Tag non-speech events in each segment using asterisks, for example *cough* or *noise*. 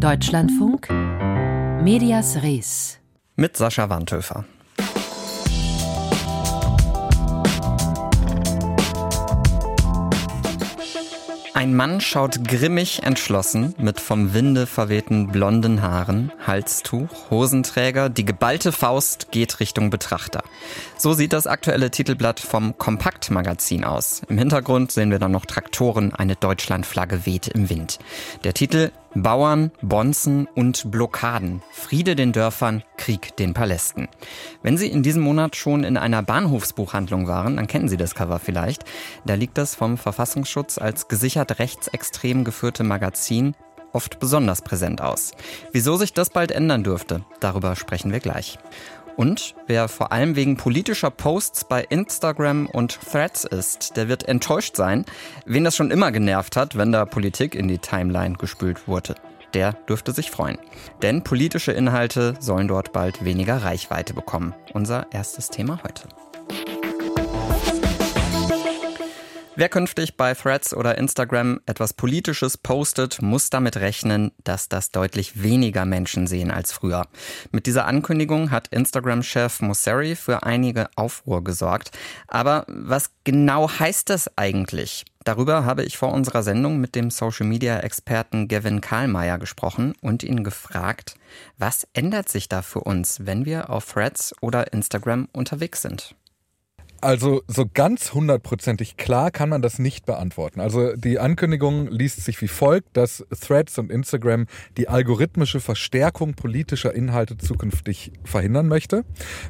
Deutschlandfunk Medias Res mit Sascha Wandhöfer. Ein Mann schaut grimmig entschlossen mit vom Winde verwehten blonden Haaren, Halstuch, Hosenträger, die geballte Faust geht Richtung Betrachter. So sieht das aktuelle Titelblatt vom Kompaktmagazin aus. Im Hintergrund sehen wir dann noch Traktoren, eine Deutschlandflagge weht im Wind. Der Titel Bauern, Bonzen und Blockaden. Friede den Dörfern, Krieg den Palästen. Wenn Sie in diesem Monat schon in einer Bahnhofsbuchhandlung waren, dann kennen Sie das Cover vielleicht. Da liegt das vom Verfassungsschutz als gesichert rechtsextrem geführte Magazin oft besonders präsent aus. Wieso sich das bald ändern dürfte, darüber sprechen wir gleich. Und wer vor allem wegen politischer Posts bei Instagram und Threads ist, der wird enttäuscht sein. Wen das schon immer genervt hat, wenn da Politik in die Timeline gespült wurde, der dürfte sich freuen. Denn politische Inhalte sollen dort bald weniger Reichweite bekommen. Unser erstes Thema heute. Wer künftig bei Threads oder Instagram etwas Politisches postet, muss damit rechnen, dass das deutlich weniger Menschen sehen als früher. Mit dieser Ankündigung hat Instagram-Chef Mosseri für einige Aufruhr gesorgt. Aber was genau heißt das eigentlich? Darüber habe ich vor unserer Sendung mit dem Social-Media-Experten Gavin Karlmeier gesprochen und ihn gefragt, was ändert sich da für uns, wenn wir auf Threads oder Instagram unterwegs sind? Also so ganz hundertprozentig klar kann man das nicht beantworten. Also die Ankündigung liest sich wie folgt, dass Threads und Instagram die algorithmische Verstärkung politischer Inhalte zukünftig verhindern möchte.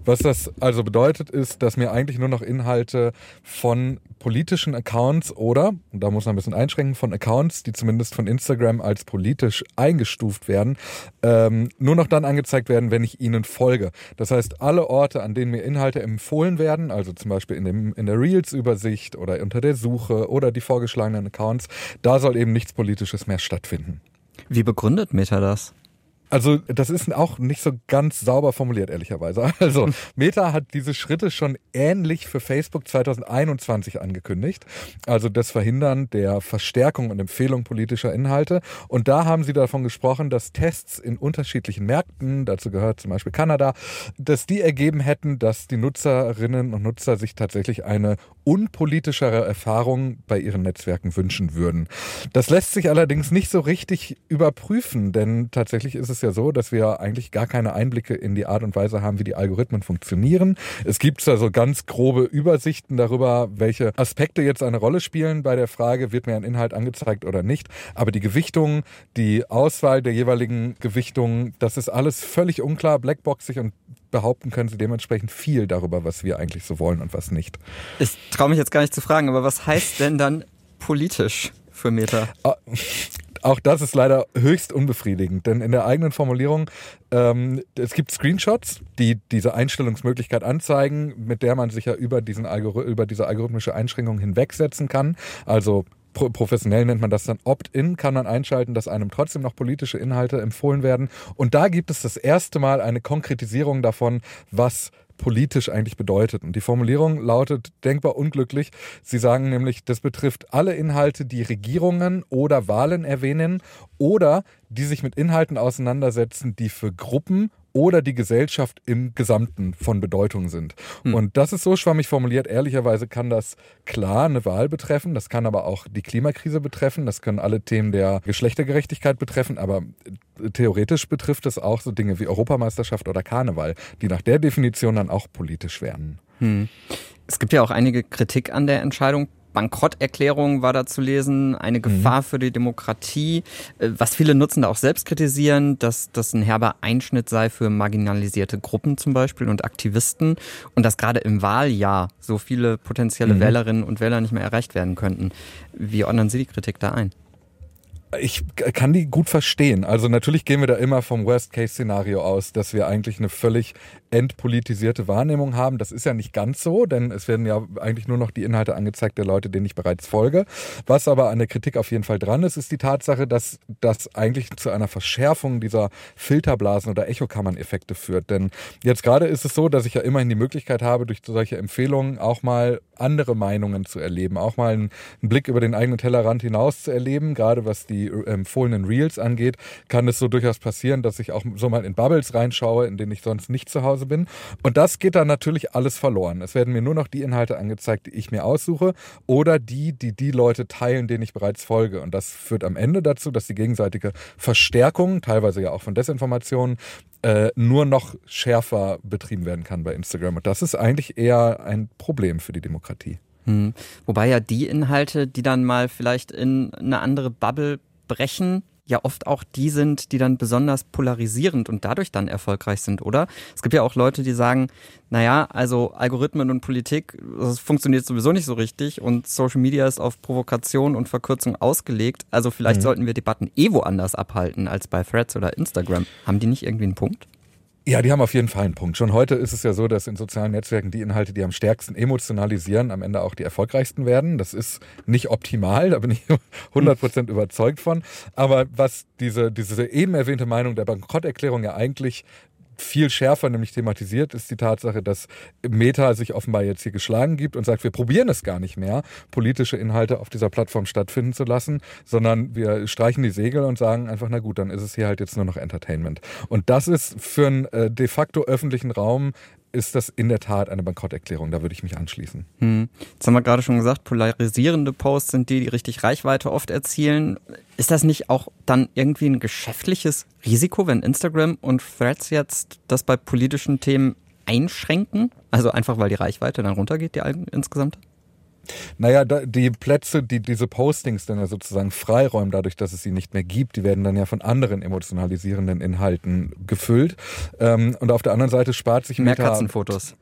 Was das also bedeutet, ist, dass mir eigentlich nur noch Inhalte von politischen Accounts oder, und da muss man ein bisschen einschränken, von Accounts, die zumindest von Instagram als politisch eingestuft werden, ähm, nur noch dann angezeigt werden, wenn ich ihnen folge. Das heißt, alle Orte, an denen mir Inhalte empfohlen werden, also zum Beispiel in, dem, in der Reels-Übersicht oder unter der Suche oder die vorgeschlagenen Accounts, da soll eben nichts Politisches mehr stattfinden. Wie begründet Meta das? Also das ist auch nicht so ganz sauber formuliert, ehrlicherweise. *laughs* Also Meta hat diese Schritte schon ähnlich für Facebook 2021 angekündigt. Also das Verhindern der Verstärkung und Empfehlung politischer Inhalte. Und da haben sie davon gesprochen, dass Tests in unterschiedlichen Märkten, dazu gehört zum Beispiel Kanada, dass die ergeben hätten, dass die Nutzerinnen und Nutzer sich tatsächlich eine unpolitischere Erfahrung bei ihren Netzwerken wünschen würden. Das lässt sich allerdings nicht so richtig überprüfen, denn tatsächlich ist es es ja so, dass wir eigentlich gar keine Einblicke in die Art und Weise haben, wie die Algorithmen funktionieren. Es gibt da so ganz grobe Übersichten darüber, welche Aspekte jetzt eine Rolle spielen bei der Frage, wird mir ein Inhalt angezeigt oder nicht. Aber die Gewichtung, die Auswahl der jeweiligen Gewichtungen, das ist alles völlig unklar, blackboxig und behaupten können sie dementsprechend viel darüber, was wir eigentlich so wollen und was nicht. Ich traue mich jetzt gar nicht zu fragen, aber was heißt denn dann politisch für Meta? Auch das ist leider höchst unbefriedigend, denn in der eigenen Formulierung, ähm, es gibt Screenshots, die diese Einstellungsmöglichkeit anzeigen, mit der man sich ja über, diesen Algor über diese algorithmische Einschränkung hinwegsetzen kann. Also professionell nennt man das dann Opt-in, kann man einschalten, dass einem trotzdem noch politische Inhalte empfohlen werden. Und da gibt es das erste Mal eine Konkretisierung davon, was politisch eigentlich bedeutet. Und die Formulierung lautet denkbar unglücklich. Sie sagen nämlich, das betrifft alle Inhalte, die Regierungen oder Wahlen erwähnen oder die sich mit Inhalten auseinandersetzen, die für Gruppen oder die Gesellschaft im Gesamten von Bedeutung sind. Hm. Und das ist so schwammig formuliert. Ehrlicherweise kann das klar eine Wahl betreffen, das kann aber auch die Klimakrise betreffen, das können alle Themen der Geschlechtergerechtigkeit betreffen, aber theoretisch betrifft es auch so Dinge wie Europameisterschaft oder Karneval, die nach der Definition dann auch politisch werden. Hm. Es gibt ja auch einige Kritik an der Entscheidung. Bankrotterklärung war da zu lesen, eine mhm. Gefahr mhm. für die Demokratie, äh, was viele Nutzende auch selbst kritisieren, dass das ein herber Einschnitt sei für marginalisierte Gruppen zum Beispiel und Aktivisten und dass gerade im Wahljahr so viele potenzielle mhm. Wählerinnen und Wähler nicht mehr erreicht werden könnten. Wie ordnen Sie die Kritik da ein? Ich kann die gut verstehen. Also natürlich gehen wir da immer vom Worst-Case-Szenario aus, dass wir eigentlich eine völlig entpolitisierte Wahrnehmung haben. Das ist ja nicht ganz so, denn es werden ja eigentlich nur noch die Inhalte angezeigt der Leute, denen ich bereits folge. Was aber an der Kritik auf jeden Fall dran ist, ist die Tatsache, dass das eigentlich zu einer Verschärfung dieser Filterblasen oder Echokammern-Effekte führt. Denn jetzt gerade ist es so, dass ich ja immerhin die Möglichkeit habe, durch solche Empfehlungen auch mal andere Meinungen zu erleben, auch mal einen, Blick über den eigenen Tellerrand hinaus zu erleben, gerade was die die empfohlenen Reels angeht, kann es so durchaus passieren, dass ich auch so mal in Bubbles reinschaue, in denen ich sonst nicht zu Hause bin. Und das geht dann natürlich alles verloren. Es werden mir nur noch die Inhalte angezeigt, die ich mir aussuche oder die, die die Leute teilen, denen ich bereits folge. Und das führt am Ende dazu, dass die gegenseitige Verstärkung, teilweise ja auch von Desinformationen, äh, nur noch schärfer betrieben werden kann bei Instagram. Und das ist eigentlich eher ein Problem für die Demokratie. Hm. Wobei ja die Inhalte, die dann mal vielleicht in eine andere Bubble brechen, ja oft auch die sind, die dann besonders polarisierend und dadurch dann erfolgreich sind, oder? Es gibt ja auch Leute, die sagen, naja, also Algorithmen und Politik, das funktioniert sowieso nicht so richtig und Social Media ist auf Provokation und Verkürzung ausgelegt. Also vielleicht mhm. sollten wir Debatten eh woanders abhalten als bei Threads oder Instagram. Haben die nicht irgendwie einen Punkt? Ja, die haben auf jeden Fall einen Punkt. Schon heute ist es ja so, dass in sozialen Netzwerken die Inhalte, die am stärksten emotionalisieren, am Ende auch die erfolgreichsten werden. Das ist nicht optimal, da bin ich *laughs* 100% überzeugt von. Aber was diese, diese eben erwähnte Meinung der Bankrotterklärung ja eigentlich viel schärfer nämlich thematisiert, ist die Tatsache, dass Meta sich offenbar jetzt hier geschlagen gibt und sagt, wir probieren es gar nicht mehr, politische Inhalte auf dieser Plattform stattfinden zu lassen, sondern wir streichen die Segel und sagen einfach, na gut, dann ist es hier halt jetzt nur noch Entertainment. Und das ist für einen äh, de facto öffentlichen Raum ist das in der Tat eine Bankrotterklärung. Da würde ich mich anschließen. Hm. Jetzt haben wir gerade schon gesagt, polarisierende Posts sind die, die richtig Reichweite oft erzielen. Ist das nicht auch dann irgendwie ein geschäftliches Risiko, wenn Instagram und Threads jetzt das bei politischen Themen einschränken? Also einfach, weil die Reichweite dann runtergeht, die insgesamt? Naja, die Plätze, die diese Postings dann ja sozusagen freiräumen, dadurch, dass es sie nicht mehr gibt, die werden dann ja von anderen emotionalisierenden Inhalten gefüllt. Ähm, und auf der anderen Seite spart sich mehr Meta Katzenfotos.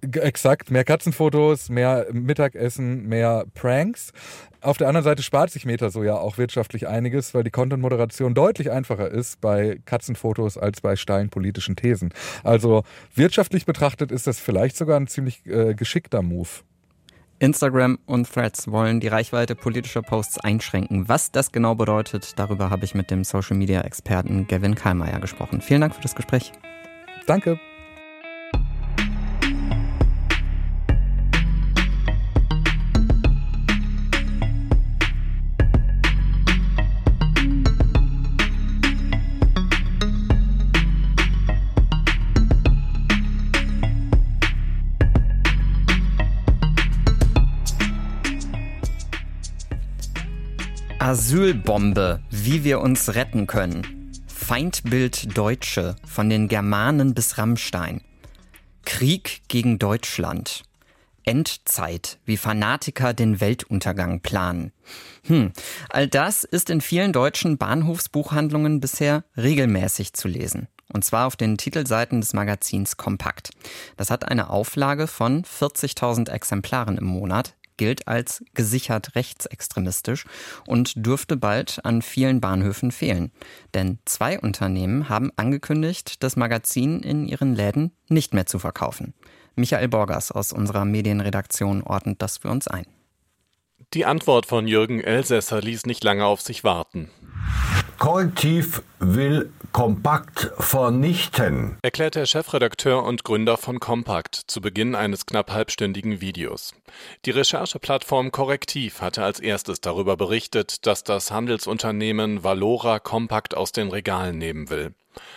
Exakt, mehr Katzenfotos, mehr Mittagessen, mehr Pranks. Auf der anderen Seite spart sich Meta so ja auch wirtschaftlich einiges, weil die Content-Moderation deutlich einfacher ist bei Katzenfotos als bei steilen politischen Thesen. Also wirtschaftlich betrachtet ist das vielleicht sogar ein ziemlich äh, geschickter Move. Instagram und Threads wollen die Reichweite politischer Posts einschränken. Was das genau bedeutet, darüber habe ich mit dem Social Media Experten Gavin Kallmeier gesprochen. Vielen Dank für das Gespräch. Danke. Asylbombe, wie wir uns retten können. Feindbild Deutsche, von den Germanen bis Rammstein. Krieg gegen Deutschland. Endzeit, wie Fanatiker den Weltuntergang planen. Hm, all das ist in vielen deutschen Bahnhofsbuchhandlungen bisher regelmäßig zu lesen. Und zwar auf den Titelseiten des Magazins Kompakt. Das hat eine Auflage von 40.000 Exemplaren im Monat, gilt als gesichert rechtsextremistisch und dürfte bald an vielen Bahnhöfen fehlen. Denn zwei Unternehmen haben angekündigt, das Magazin in ihren Läden nicht mehr zu verkaufen. Michael Borgers aus unserer Medienredaktion ordnet das für uns ein. Die Antwort von Jürgen Elsässer ließ nicht lange auf sich warten. Korrektiv will Kompakt vernichten, erklärt der Chefredakteur und Gründer von Kompakt zu Beginn eines knapp halbstündigen Videos. Die Rechercheplattform Korrektiv hatte als erstes darüber berichtet, dass das Handelsunternehmen Valora Kompakt aus den Regalen nehmen will.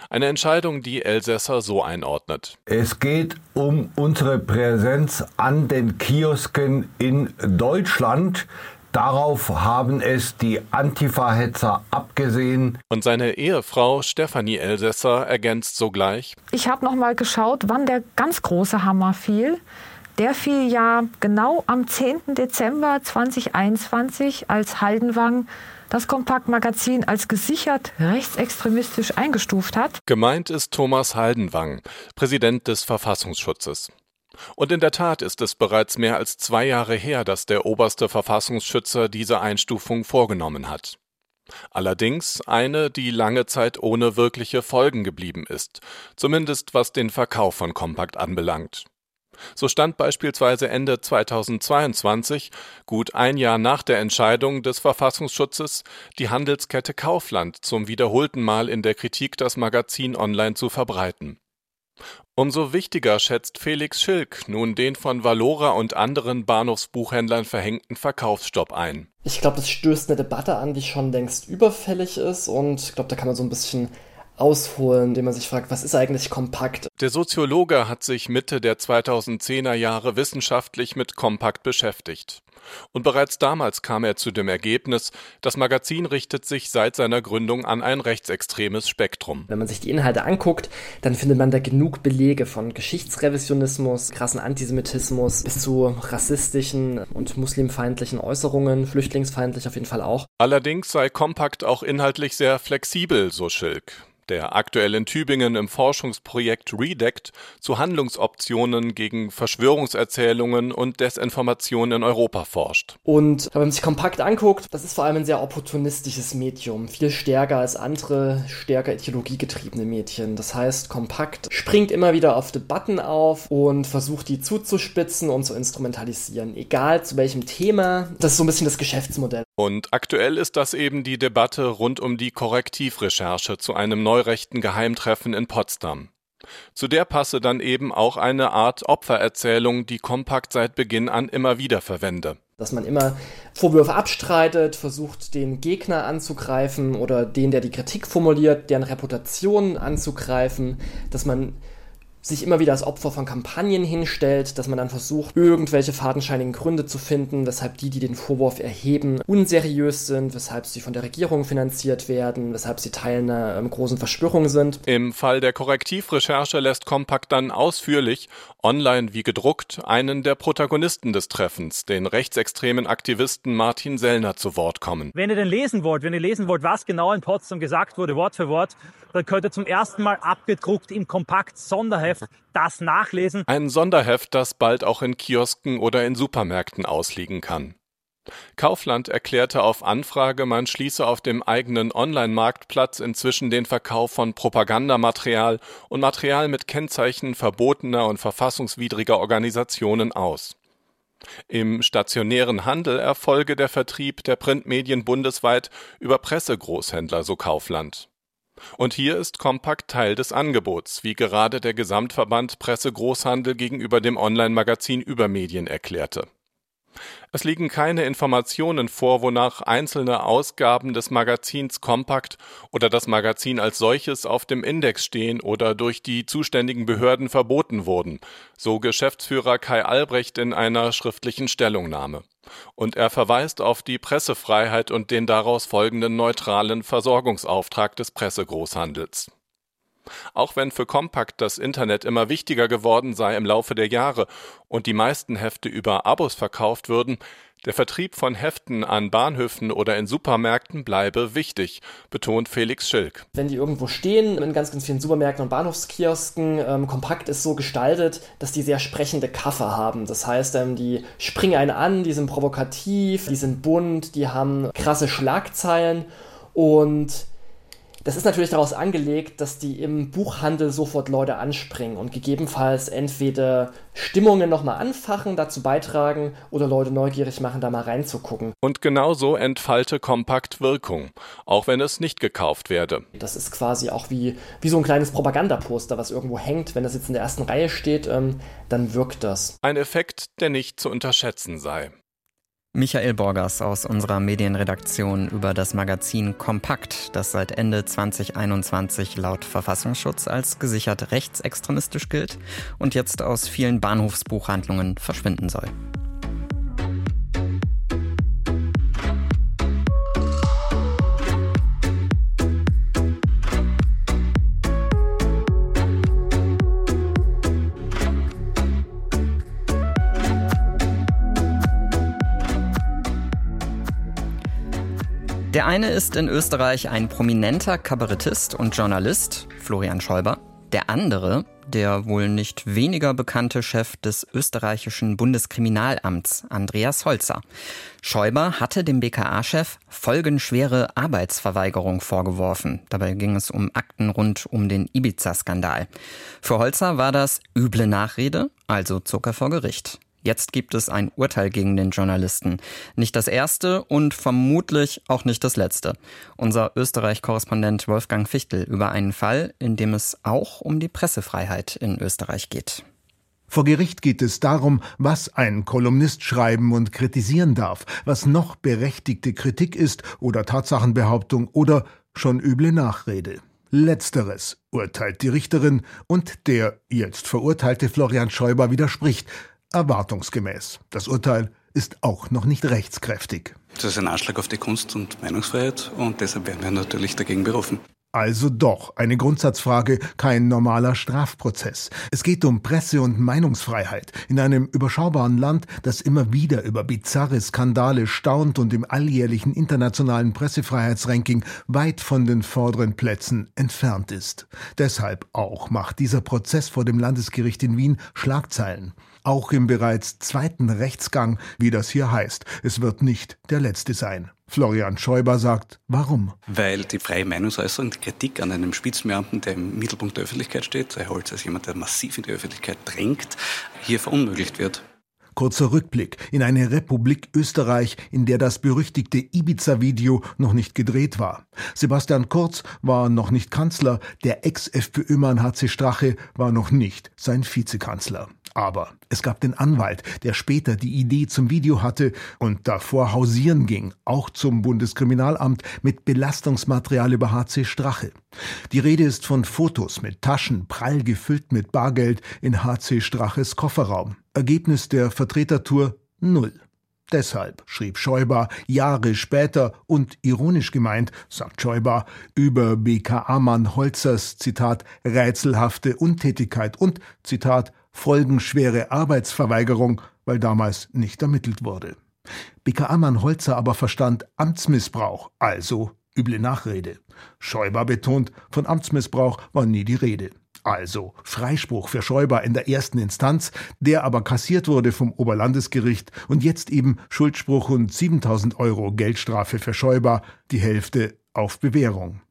Eine Entscheidung, die Elsässer so einordnet. Es geht um unsere Präsenz an den Kiosken in Deutschland. Darauf haben es die Antifa-Hetzer abgesehen. Und seine Ehefrau Stefanie Elsässer ergänzt sogleich. Ich habe noch mal geschaut, wann der ganz große Hammer fiel. Der fiel ja genau am 10. Dezember 2021, als Haldenwang das Kompaktmagazin als gesichert rechtsextremistisch eingestuft hat. Gemeint ist Thomas Haldenwang, Präsident des Verfassungsschutzes. Und in der Tat ist es bereits mehr als zwei Jahre her, dass der oberste Verfassungsschützer diese Einstufung vorgenommen hat. Allerdings eine, die lange Zeit ohne wirkliche Folgen geblieben ist, zumindest was den Verkauf von Kompakt anbelangt. So stand beispielsweise Ende 2022, gut ein Jahr nach der Entscheidung des Verfassungsschutzes, die Handelskette Kaufland zum wiederholten Mal in der Kritik, das Magazin online zu verbreiten. Umso wichtiger schätzt Felix Schilk nun den von Valora und anderen Bahnhofsbuchhändlern verhängten Verkaufsstopp ein. Ich glaube, das stößt eine Debatte an, die schon längst überfällig ist und ich glaube, da kann man so ein bisschen ausholen, indem man sich fragt, was ist eigentlich kompakt? Der Soziologe hat sich Mitte der 2010er Jahre wissenschaftlich mit Kompakt beschäftigt. Und bereits damals kam er zu dem Ergebnis, das Magazin richtet sich seit seiner Gründung an ein rechtsextremes Spektrum. Wenn man sich die Inhalte anguckt, dann findet man da genug Belege von Geschichtsrevisionismus, krassen Antisemitismus bis zu rassistischen und muslimfeindlichen Äußerungen, flüchtlingsfeindlich auf jeden Fall auch. Allerdings sei Kompakt auch inhaltlich sehr flexibel, so Schilk der aktuell in Tübingen im Forschungsprojekt REDECT zu Handlungsoptionen gegen Verschwörungserzählungen und Desinformation in Europa forscht. Und wenn man sich kompakt anguckt, das ist vor allem ein sehr opportunistisches Medium, viel stärker als andere, stärker ideologiegetriebene Medien. Das heißt, kompakt springt immer wieder auf Debatten auf und versucht die zuzuspitzen und zu instrumentalisieren, egal zu welchem Thema. Das ist so ein bisschen das Geschäftsmodell. Und aktuell ist das eben die Debatte rund um die Korrektivrecherche zu einem neurechten Geheimtreffen in Potsdam. Zu der passe dann eben auch eine Art Opfererzählung, die Kompakt seit Beginn an immer wieder verwende. Dass man immer Vorwürfe abstreitet, versucht, den Gegner anzugreifen oder den, der die Kritik formuliert, deren Reputation anzugreifen, dass man sich immer wieder als Opfer von Kampagnen hinstellt, dass man dann versucht, irgendwelche fadenscheinigen Gründe zu finden, weshalb die, die den Vorwurf erheben, unseriös sind, weshalb sie von der Regierung finanziert werden, weshalb sie Teil einer ähm, großen Verschwörung sind. Im Fall der Korrektivrecherche lässt Kompakt dann ausführlich, online wie gedruckt, einen der Protagonisten des Treffens, den rechtsextremen Aktivisten Martin Sellner, zu Wort kommen. Wenn ihr denn lesen wollt, wenn ihr lesen wollt, was genau in Potsdam gesagt wurde, Wort für Wort, dann könnt ihr zum ersten Mal abgedruckt im Kompakt Sonderheft das nachlesen. Ein Sonderheft, das bald auch in Kiosken oder in Supermärkten ausliegen kann. Kaufland erklärte auf Anfrage, man schließe auf dem eigenen Online-Marktplatz inzwischen den Verkauf von Propagandamaterial und Material mit Kennzeichen verbotener und verfassungswidriger Organisationen aus. Im stationären Handel erfolge der Vertrieb der Printmedien bundesweit über Pressegroßhändler, so Kaufland. Und hier ist Kompakt Teil des Angebots, wie gerade der Gesamtverband Presse Großhandel gegenüber dem Online-Magazin Übermedien erklärte es liegen keine Informationen vor, wonach einzelne Ausgaben des Magazins Kompakt oder das Magazin als solches auf dem Index stehen oder durch die zuständigen Behörden verboten wurden, so Geschäftsführer Kai Albrecht in einer schriftlichen Stellungnahme. Und er verweist auf die Pressefreiheit und den daraus folgenden neutralen Versorgungsauftrag des Pressegroßhandels auch wenn für Kompakt das Internet immer wichtiger geworden sei im Laufe der Jahre und die meisten Hefte über Abos verkauft würden, der Vertrieb von Heften an Bahnhöfen oder in Supermärkten bleibe wichtig, betont Felix Schilk. Wenn die irgendwo stehen, in ganz, ganz vielen Supermärkten und Bahnhofskiosken, ähm, kompakt ist so gestaltet, dass die sehr sprechende Kaffer haben. Das heißt, ähm, die springen einen an, die sind provokativ, die sind bunt, die haben krasse Schlagzeilen und das ist natürlich daraus angelegt, dass die im Buchhandel sofort Leute anspringen und gegebenenfalls entweder Stimmungen nochmal anfachen, dazu beitragen oder Leute neugierig machen, da mal reinzugucken. Und genauso entfalte Kompakt Wirkung, auch wenn es nicht gekauft werde. Das ist quasi auch wie, wie so ein kleines Propagandaposter, was irgendwo hängt. Wenn das jetzt in der ersten Reihe steht, ähm, dann wirkt das. Ein Effekt, der nicht zu unterschätzen sei. Michael Borgers aus unserer Medienredaktion über das Magazin Kompakt, das seit Ende 2021 laut Verfassungsschutz als gesichert rechtsextremistisch gilt und jetzt aus vielen Bahnhofsbuchhandlungen verschwinden soll. Der eine ist in Österreich ein prominenter Kabarettist und Journalist, Florian Schäuber. Der andere, der wohl nicht weniger bekannte Chef des österreichischen Bundeskriminalamts, Andreas Holzer. Schäuber hatte dem BKA-Chef folgenschwere Arbeitsverweigerung vorgeworfen. Dabei ging es um Akten rund um den Ibiza-Skandal. Für Holzer war das üble Nachrede, also Zucker vor Gericht. Jetzt gibt es ein Urteil gegen den Journalisten. Nicht das erste und vermutlich auch nicht das letzte. Unser Österreich-Korrespondent Wolfgang Fichtel über einen Fall, in dem es auch um die Pressefreiheit in Österreich geht. Vor Gericht geht es darum, was ein Kolumnist schreiben und kritisieren darf, was noch berechtigte Kritik ist oder Tatsachenbehauptung oder schon üble Nachrede. Letzteres urteilt die Richterin und der jetzt verurteilte Florian Schäuber widerspricht, erwartungsgemäß. Das Urteil ist auch noch nicht rechtskräftig. Das ist ein Anschlag auf die Kunst- und Meinungsfreiheit und deshalb werden wir natürlich dagegen berufen. Also doch eine Grundsatzfrage, kein normaler Strafprozess. Es geht um Presse- und Meinungsfreiheit in einem überschaubaren Land, das immer wieder über bizarre Skandale staunt und im alljährlichen internationalen Pressefreiheitsranking weit von den vorderen Plätzen entfernt ist. Deshalb auch macht dieser Prozess vor dem Landesgericht in Wien Schlagzeilen. Auch im bereits zweiten Rechtsgang, wie das hier heißt. Es wird nicht der letzte sein. Florian Schäuber sagt, warum? Weil die freie Meinungsäußerung, die Kritik an einem Spitzenbeamten, der im Mittelpunkt der Öffentlichkeit steht, Herr Holz als jemand, der massiv in die Öffentlichkeit drängt, hier verunmöglicht wird. Kurzer Rückblick in eine Republik Österreich, in der das berüchtigte Ibiza-Video noch nicht gedreht war. Sebastian Kurz war noch nicht Kanzler, der Ex-FPÖ-Mann HC Strache war noch nicht sein Vizekanzler. Aber es gab den Anwalt, der später die Idee zum Video hatte und davor hausieren ging, auch zum Bundeskriminalamt mit Belastungsmaterial über HC Strache. Die Rede ist von Fotos mit Taschen prall gefüllt mit Bargeld in HC Straches Kofferraum. Ergebnis der Vertretertour null. Deshalb schrieb Schäuber Jahre später und ironisch gemeint, sagt Schäuber, über BKA-Mann Holzers, Zitat, rätselhafte Untätigkeit und, Zitat, folgenschwere Arbeitsverweigerung, weil damals nicht ermittelt wurde. BKA-Mann Holzer aber verstand Amtsmissbrauch, also üble Nachrede. Schäuber betont, von Amtsmissbrauch war nie die Rede. Also Freispruch für Schäuber in der ersten Instanz, der aber kassiert wurde vom Oberlandesgericht und jetzt eben Schuldspruch und 7000 Euro Geldstrafe für Schäuber, die Hälfte auf Bewährung.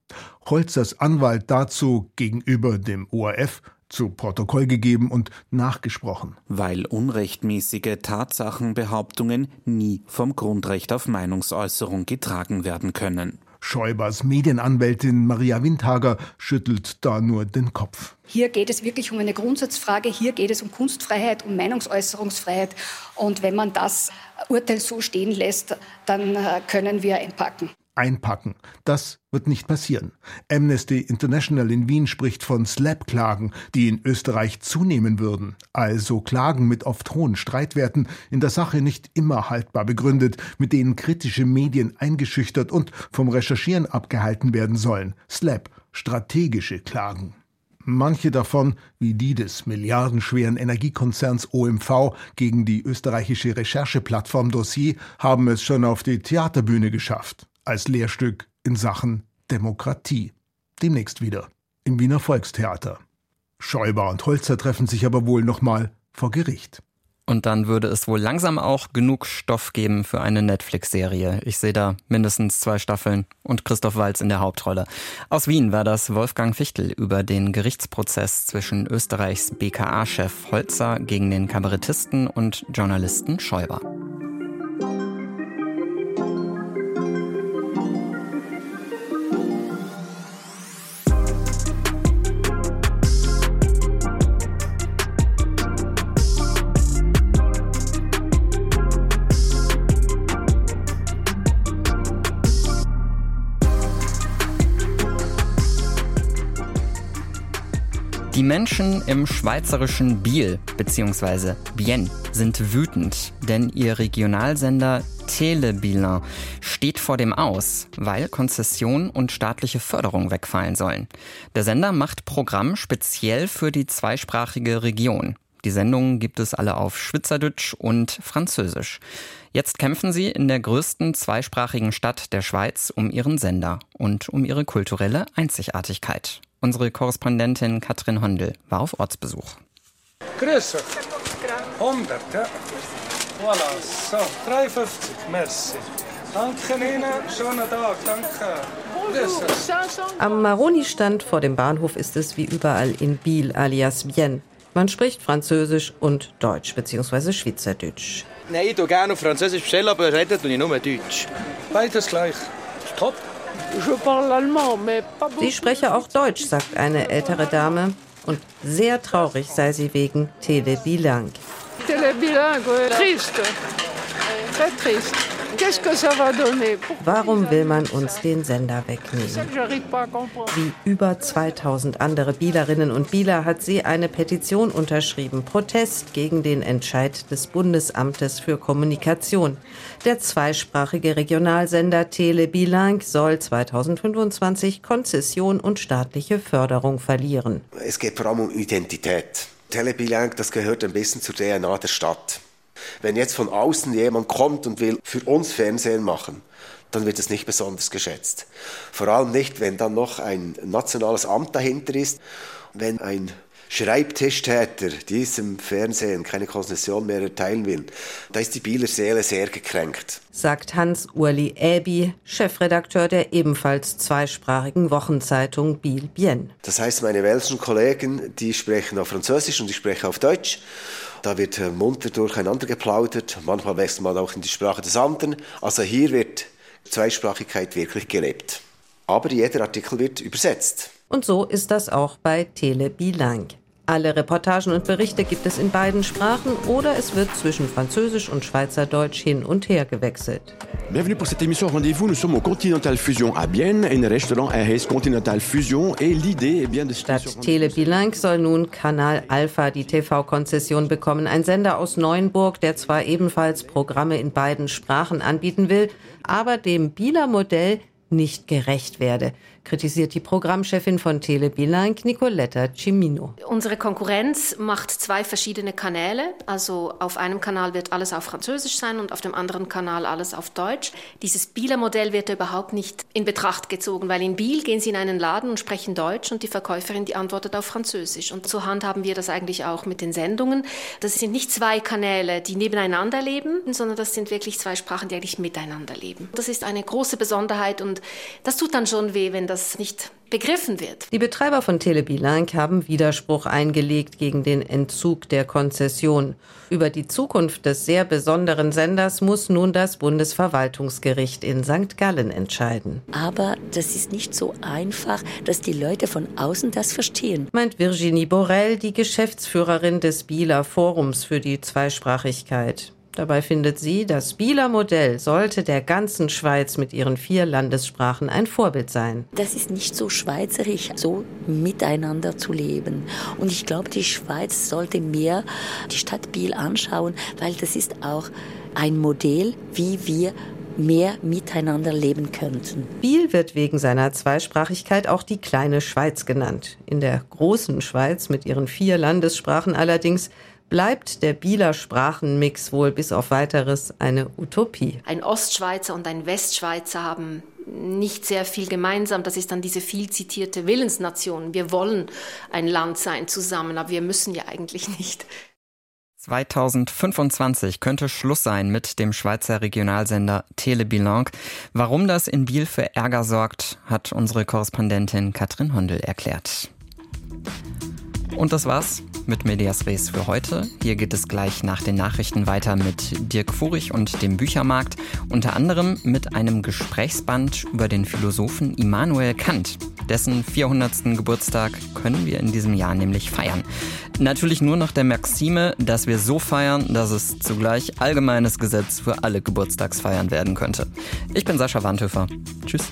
Holzers Anwalt dazu gegenüber dem ORF zu Protokoll gegeben und nachgesprochen. Weil unrechtmäßige Tatsachenbehauptungen nie vom Grundrecht auf Meinungsäußerung getragen werden können. Schäubers Medienanwältin Maria Windhager schüttelt da nur den Kopf. Hier geht es wirklich um eine Grundsatzfrage. Hier geht es um Kunstfreiheit, um Meinungsäußerungsfreiheit. Und wenn man das Urteil so stehen lässt, dann äh, können wir einpacken einpacken. Das wird nicht passieren. Amnesty International in Wien spricht von Slap-Klagen, die in Österreich zunehmen würden. Also Klagen mit oft hohen Streitwerten, in der Sache nicht immer haltbar begründet, mit denen kritische Medien eingeschüchtert und vom Recherchieren abgehalten werden sollen. Slap, strategische Klagen. Manche davon, wie die des milliardenschweren Energiekonzerns OMV gegen die österreichische Rechercheplattform Dossier, haben es schon auf die Theaterbühne geschafft als Lehrstück in Sachen Demokratie. Demnächst wieder im Wiener Volkstheater. Schäuber und Holzer treffen sich aber wohl nochmal vor Gericht. Und dann würde es wohl langsam auch genug Stoff geben für eine Netflix-Serie. Ich sehe da mindestens zwei Staffeln und Christoph Walz in der Hauptrolle. Aus Wien war das Wolfgang Fichtel über den Gerichtsprozess zwischen Österreichs BKA-Chef Holzer gegen den Kabarettisten und Journalisten Schäuber. Die Menschen im schweizerischen Biel bzw. Bienne sind wütend, denn ihr Regionalsender Telebilan steht vor dem Aus, weil Konzession und staatliche Förderung wegfallen sollen. Der Sender macht Programm speziell für die zweisprachige Region. Die Sendungen gibt es alle auf Schweizerdeutsch und Französisch. Jetzt kämpfen sie in der größten zweisprachigen Stadt der Schweiz um ihren Sender und um ihre kulturelle Einzigartigkeit. Unsere Korrespondentin Katrin Hondel war auf Ortsbesuch. Grüße. 100, ja. Voilà, so, 3,50, merci. Danke Ihnen, schönen Tag, danke. Am Maroni-Stand vor dem Bahnhof ist es wie überall in Biel alias Bienne. Man spricht Französisch und Deutsch bzw. Schweizerdeutsch. Nein, ich gerne auf Französisch bestellen, aber reden tue ich nur Deutsch. Beides gleich. Top. Sie spreche auch Deutsch, sagt eine ältere Dame. Und sehr traurig sei sie wegen Tele Bilang. Tele Bilang, triste. Très triste. Warum will man uns den Sender wegnehmen? Wie über 2000 andere Bielerinnen und Bieler hat sie eine Petition unterschrieben. Protest gegen den Entscheid des Bundesamtes für Kommunikation. Der zweisprachige Regionalsender Tele Bilang soll 2025 Konzession und staatliche Förderung verlieren. Es geht vor allem um Identität. Tele Bilang, das gehört ein bisschen zur DNA der Stadt. Wenn jetzt von außen jemand kommt und will für uns Fernsehen machen, dann wird es nicht besonders geschätzt. Vor allem nicht, wenn dann noch ein nationales Amt dahinter ist, wenn ein Schreibtischtäter diesem Fernsehen keine Konzession mehr erteilen will, da ist die Bieler Seele sehr gekränkt. Sagt Hans-Urli Äbi, Chefredakteur der ebenfalls zweisprachigen Wochenzeitung Biel Bien. Das heißt, meine welschen Kollegen, die sprechen auf Französisch und ich spreche auf Deutsch. Da wird äh, munter durcheinander geplaudert. Manchmal wechselt man auch in die Sprache des anderen. Also hier wird Zweisprachigkeit wirklich gelebt. Aber jeder Artikel wird übersetzt. Und so ist das auch bei Tele Bilang. Alle Reportagen und Berichte gibt es in beiden Sprachen oder es wird zwischen Französisch und Schweizerdeutsch hin und her gewechselt. Bienvenue pour cette émission Rendez-vous. Nous sommes au Continental Fusion à Bienne, in Restaurant RS Continental Fusion. Et l'idée est bien de Statt Tele soll nun Kanal Alpha die TV-Konzession bekommen. Ein Sender aus Neuenburg, der zwar ebenfalls Programme in beiden Sprachen anbieten will, aber dem Bieler Modell nicht gerecht werde, kritisiert die Programmchefin von Telebilang, Nicoletta Cimino. Unsere Konkurrenz macht zwei verschiedene Kanäle. Also auf einem Kanal wird alles auf Französisch sein und auf dem anderen Kanal alles auf Deutsch. Dieses Bieler Modell wird überhaupt nicht in Betracht gezogen, weil in Biel gehen Sie in einen Laden und sprechen Deutsch und die Verkäuferin, die antwortet auf Französisch. Und so handhaben wir das eigentlich auch mit den Sendungen. Das sind nicht zwei Kanäle, die nebeneinander leben, sondern das sind wirklich zwei Sprachen, die eigentlich miteinander leben. Das ist eine große Besonderheit und das tut dann schon weh, wenn das nicht begriffen wird. Die Betreiber von Telebilang haben Widerspruch eingelegt gegen den Entzug der Konzession. Über die Zukunft des sehr besonderen Senders muss nun das Bundesverwaltungsgericht in St. Gallen entscheiden. Aber das ist nicht so einfach, dass die Leute von außen das verstehen. Meint Virginie Borel, die Geschäftsführerin des Bieler Forums für die Zweisprachigkeit. Dabei findet sie, das Bieler Modell sollte der ganzen Schweiz mit ihren vier Landessprachen ein Vorbild sein. Das ist nicht so schweizerisch, so miteinander zu leben. Und ich glaube, die Schweiz sollte mehr die Stadt Biel anschauen, weil das ist auch ein Modell, wie wir mehr miteinander leben könnten. Biel wird wegen seiner Zweisprachigkeit auch die kleine Schweiz genannt. In der großen Schweiz mit ihren vier Landessprachen allerdings bleibt der Bieler Sprachenmix wohl bis auf weiteres eine Utopie. Ein Ostschweizer und ein Westschweizer haben nicht sehr viel gemeinsam. Das ist dann diese viel zitierte Willensnation. Wir wollen ein Land sein zusammen, aber wir müssen ja eigentlich nicht. 2025 könnte Schluss sein mit dem Schweizer Regionalsender Telebilang. Warum das in Biel für Ärger sorgt, hat unsere Korrespondentin Katrin Hondel erklärt. Und das war's mit Medias Res für heute. Hier geht es gleich nach den Nachrichten weiter mit Dirk Furich und dem Büchermarkt, unter anderem mit einem Gesprächsband über den Philosophen Immanuel Kant. Dessen 400. Geburtstag können wir in diesem Jahr nämlich feiern. Natürlich nur nach der Maxime, dass wir so feiern, dass es zugleich allgemeines Gesetz für alle Geburtstagsfeiern werden könnte. Ich bin Sascha Wandhöfer. Tschüss.